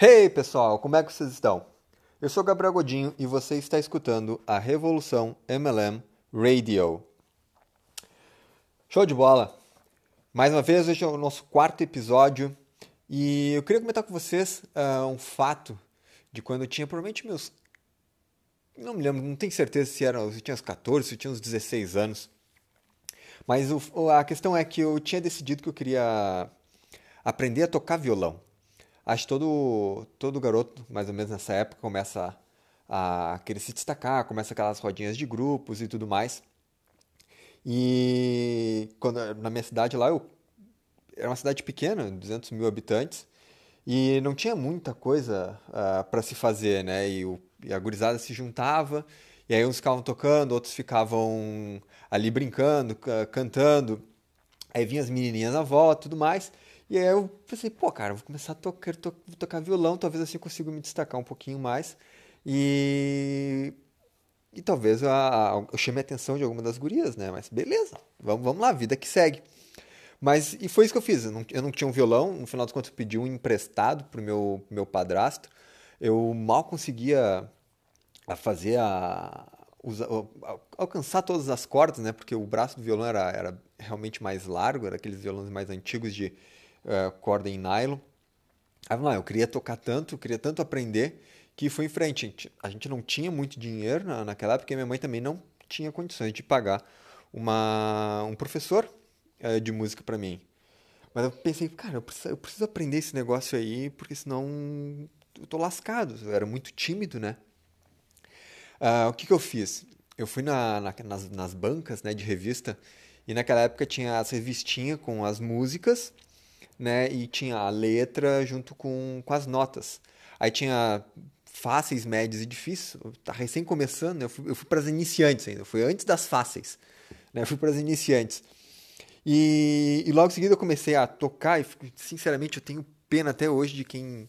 Hey pessoal, como é que vocês estão? Eu sou Gabriel Godinho e você está escutando a Revolução MLM Radio. Show de bola! Mais uma vez, hoje é o nosso quarto episódio e eu queria comentar com vocês uh, um fato de quando eu tinha provavelmente meus. Não me lembro, não tenho certeza se, era, se tinha uns 14, se tinha uns 16 anos. Mas o, a questão é que eu tinha decidido que eu queria aprender a tocar violão. Acho que todo, todo garoto, mais ou menos nessa época, começa a, querer se destacar, começa aquelas rodinhas de grupos e tudo mais. E quando, na minha cidade lá, eu, era uma cidade pequena, 200 mil habitantes, e não tinha muita coisa uh, ah, para se fazer, né? E, o, e a gurizada se juntava, e aí uns ficavam tocando, outros ficavam ali brincando, cantando. Aí vinham as menininhas na volta tudo mais. E aí eu pensei, pô, cara, vou começar a tocar, to tocar violão, talvez assim eu consiga me destacar um pouquinho mais. E, e talvez eu, eu chame a atenção de alguma das gurias, né? Mas beleza, vamos, vamos lá, vida que segue. Mas, e foi isso que eu fiz. Eu não, eu não tinha um violão, no final das contas eu pedi um emprestado pro meu, meu padrasto. Eu mal conseguia fazer a, alcançar todas as cordas, né? Porque o braço do violão era, era realmente mais largo, era aqueles violões mais antigos de uh, corda em nylon. Aí lá, eu queria tocar tanto, eu queria tanto aprender que fui em frente. A gente não tinha muito dinheiro na, naquela época, e minha mãe também não tinha condições de pagar uma, um professor uh, de música para mim. Mas eu pensei, cara, eu preciso, eu preciso aprender esse negócio aí, porque senão eu tô lascado. Eu era muito tímido, né? Uh, o que, que eu fiz? Eu fui na, na, nas, nas, bancas né, de revista e naquela época tinha as revistinhas com as músicas né, e tinha a letra junto com, com as notas. Aí tinha fáceis, médios e difíceis. Tá recém começando, né, eu fui, fui para as iniciantes ainda, foi antes das fáceis. Né, eu fui para as iniciantes. E, e, logo em seguida eu comecei a tocar e sinceramente eu tenho pena até hoje de quem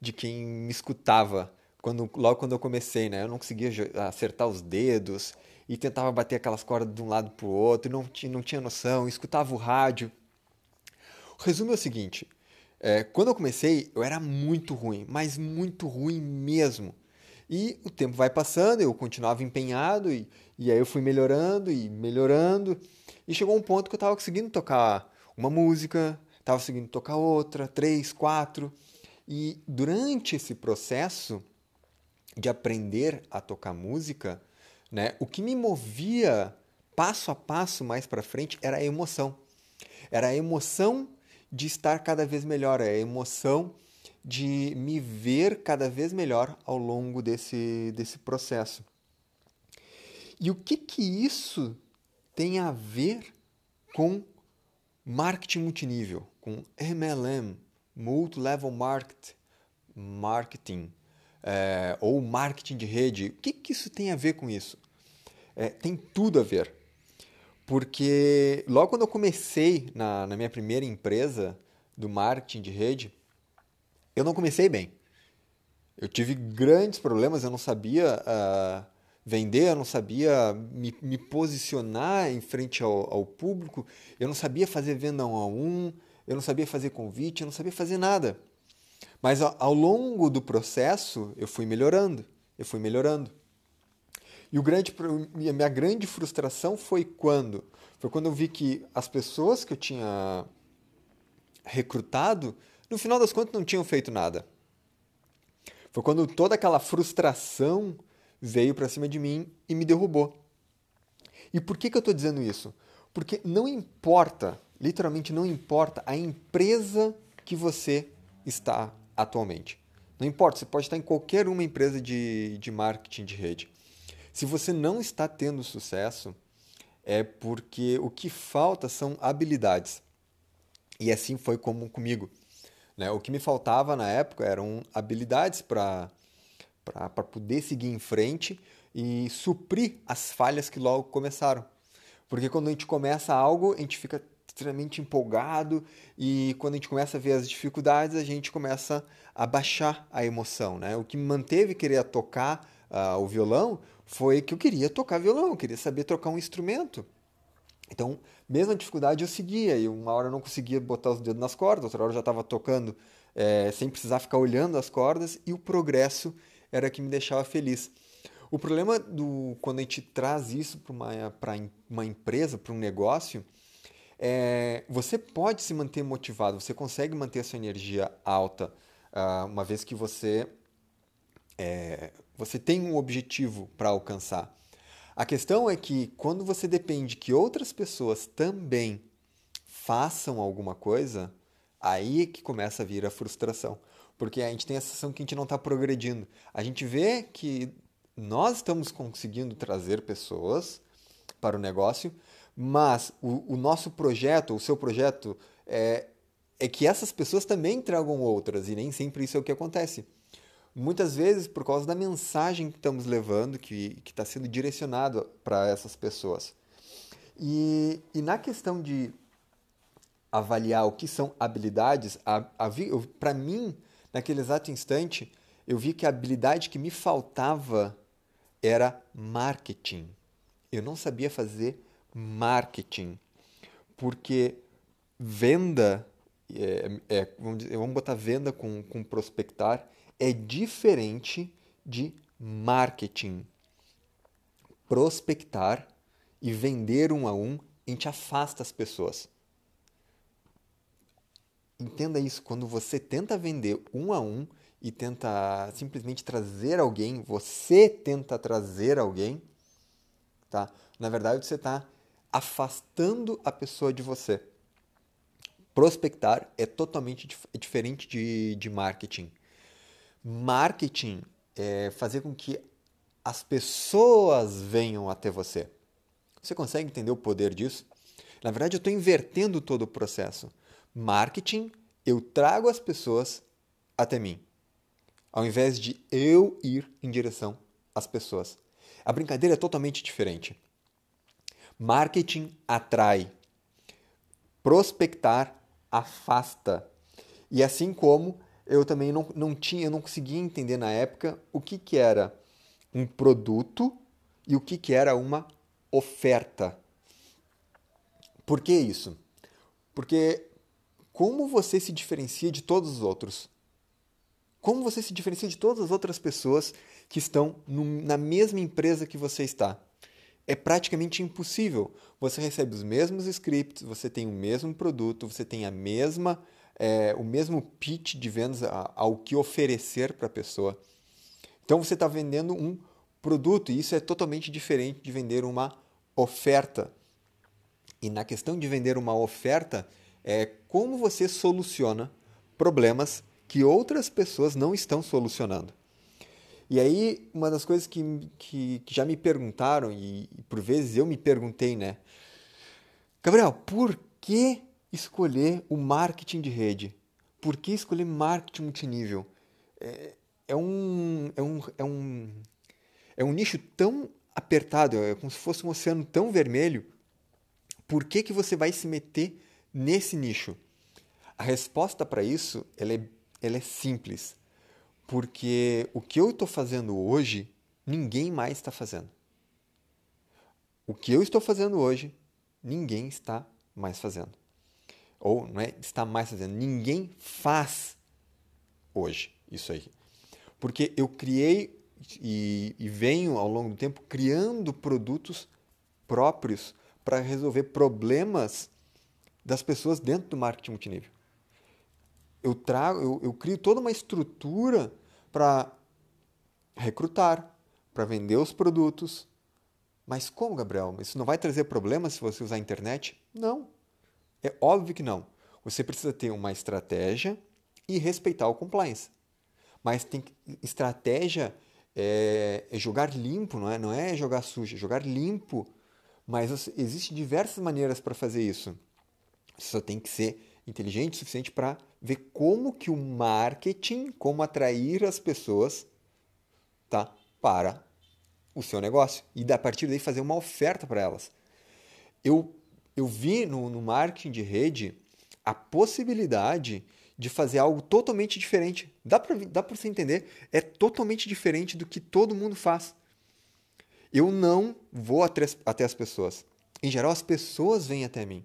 de quem me escutava quando, logo quando eu comecei, né? Eu não conseguia acertar os dedos e tentava bater aquelas cordas de um lado para o outro, e não, não tinha noção, escutava o rádio. Resumo é o seguinte: é, quando eu comecei, eu era muito ruim, mas muito ruim mesmo. E o tempo vai passando, eu continuava empenhado, e, e aí eu fui melhorando e melhorando. E chegou um ponto que eu estava conseguindo tocar uma música, estava conseguindo tocar outra, três, quatro. E durante esse processo, de aprender a tocar música, né, o que me movia passo a passo mais para frente era a emoção. Era a emoção de estar cada vez melhor, é a emoção de me ver cada vez melhor ao longo desse, desse processo. E o que que isso tem a ver com marketing multinível, com MLM, Multi-Level Market, Marketing, é, ou marketing de rede. O que, que isso tem a ver com isso? É, tem tudo a ver. Porque logo quando eu comecei na, na minha primeira empresa do marketing de rede, eu não comecei bem. Eu tive grandes problemas, eu não sabia uh, vender, eu não sabia me, me posicionar em frente ao, ao, público, eu não sabia fazer venda um a um, eu não sabia fazer convite, eu não sabia fazer nada. Mas ao longo do processo eu fui melhorando, eu fui melhorando. E o grande, a minha grande frustração foi quando? Foi quando eu vi que as pessoas que eu tinha recrutado, no final das contas, não tinham feito nada. Foi quando toda aquela frustração veio para cima de mim e me derrubou. E por que, que eu estou dizendo isso? Porque não importa, literalmente não importa a empresa que você está atualmente. Não importa, você pode estar em qualquer uma empresa de, de marketing de rede. Se você não está tendo sucesso, é porque o que falta são habilidades. E assim foi como comigo. Né? O que me faltava na época eram habilidades para poder seguir em frente e suprir as falhas que logo começaram. Porque quando a gente começa algo, a gente fica extremamente empolgado e quando a gente começa a ver as dificuldades, a gente começa a baixar a emoção, né? O que me manteve querer tocar o violão foi que eu queria tocar violão, eu queria saber tocar um instrumento. Então, mesmo a dificuldade eu seguia, e uma hora eu não conseguia botar os dedos nas cordas, outra hora eu já estava tocando é, sem precisar ficar olhando as cordas, e o progresso era que me deixava feliz. O problema do quando a gente traz isso para uma, uma empresa, para um negócio, é, você pode se manter motivado, você consegue manter a sua energia alta, uh, uma vez que você, é, você tem um objetivo para alcançar. A questão é que quando você depende que outras pessoas também façam alguma coisa, aí é que começa a vir a frustração. Porque a gente tem a sensação que a gente não está progredindo. A gente vê que nós estamos conseguindo trazer pessoas para o negócio, mas o, o nosso projeto, o seu projeto, é, é que essas pessoas também tragam outras, e nem sempre isso é o que acontece muitas vezes por causa da mensagem que estamos levando, que está sendo direcionado para essas pessoas. E, e na questão de avaliar o que são habilidades, para mim, naquele exato instante, eu vi que a habilidade que me faltava era marketing. Eu não sabia fazer marketing, porque venda, é, é, vamos, dizer, vamos botar venda com, com prospectar, é diferente de marketing. Prospectar e vender um a um, a gente afasta as pessoas. Entenda isso, quando você tenta vender um a um e tenta simplesmente trazer alguém, você tenta trazer alguém, tá? Na verdade, você está afastando a pessoa de você. Prospectar é totalmente dif diferente de, de marketing. Marketing é fazer com que as pessoas venham até você. Você consegue entender o poder disso? Na verdade, eu estou invertendo todo o processo. Marketing, eu trago as pessoas até mim, ao invés de eu ir em direção às pessoas. A brincadeira é totalmente diferente. Marketing atrai, prospectar afasta. E assim como eu também não, não tinha, eu não conseguia entender na época o que, que era um produto e o que, que era uma oferta. Por que isso? Porque como você se diferencia de todos os outros? Como você se diferencia de todas as outras pessoas que estão no, na mesma empresa que você está? É praticamente impossível. Você recebe os mesmos scripts, você tem o mesmo produto, você tem a mesma é, o mesmo pitch de vendas ao que oferecer para a pessoa. Então você está vendendo um produto e isso é totalmente diferente de vender uma oferta. E na questão de vender uma oferta, é como você soluciona problemas que outras pessoas não estão solucionando. E aí, uma das coisas que, que, que já me perguntaram, e, e por vezes eu me perguntei, né? Gabriel, por que escolher o marketing de rede? Por que escolher marketing multinível? É, é, um, é, um, é, um, é um nicho tão apertado, é como se fosse um oceano tão vermelho. Por que, que você vai se meter nesse nicho? A resposta para isso ela é, ela é simples. Porque o que eu estou fazendo hoje, ninguém mais está fazendo. O que eu estou fazendo hoje, ninguém está mais fazendo ou não é, está mais fazendo. Ninguém faz hoje isso aí. Porque eu criei e, e venho ao longo do tempo criando produtos próprios para resolver problemas das pessoas dentro do marketing multinível. Eu trago, eu, eu crio toda uma estrutura para recrutar, para vender os produtos. Mas como, Gabriel? Isso não vai trazer problemas se você usar a internet? Não. É óbvio que não. Você precisa ter uma estratégia e respeitar o compliance. Mas tem que, estratégia é, é, jogar limpo, não é? Não é jogar sujo, é jogar limpo. Mas existem diversas maneiras para fazer isso. Você só tem que ser inteligente o suficiente para ver como que o marketing, como atrair as pessoas tá, para o seu negócio. E a partir daí fazer uma oferta para elas. Eu eu vi no, no marketing de rede a possibilidade de fazer algo totalmente diferente. Dá para dá você entender? É totalmente diferente do que todo mundo faz. Eu não vou até, até as pessoas. Em geral, as pessoas vêm até mim.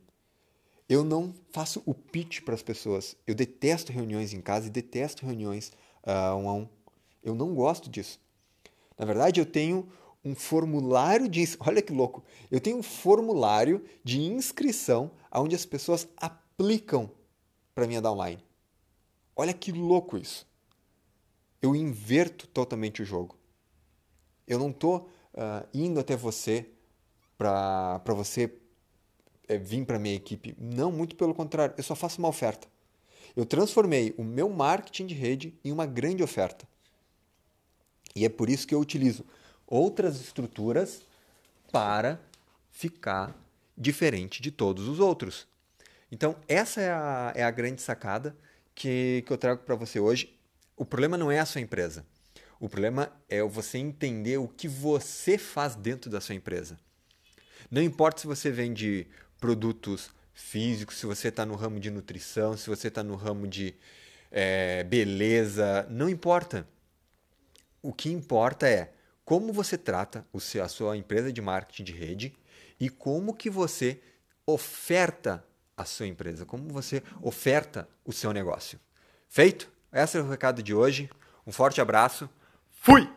Eu não faço o pitch para as pessoas. Eu detesto reuniões em casa e detesto reuniões uh, um a um. Eu não gosto disso. Na verdade, eu tenho um formulário de. Olha que louco! Eu tenho um formulário de inscrição onde as pessoas aplicam para minha downline. Olha que louco isso! Eu inverto totalmente o jogo. Eu não estou uh, indo até você para você é, vir para minha equipe. Não, muito pelo contrário. Eu só faço uma oferta. Eu transformei o meu marketing de rede em uma grande oferta. E é por isso que eu utilizo outras estruturas para ficar diferente de todos os outros. Então, essa é a, é a grande sacada que, que eu trago para você hoje. O problema não é a sua empresa. O problema é você entender o que você faz dentro da sua empresa. Não importa se você vende produtos físicos, se você está no ramo de nutrição, se você está no ramo de é, beleza, não importa. O que importa é como você trata seu, a sua empresa de marketing de rede e como que você oferta a sua empresa, como você oferta o seu negócio. Feito? Esse é o recado de hoje. Um forte abraço. Fui!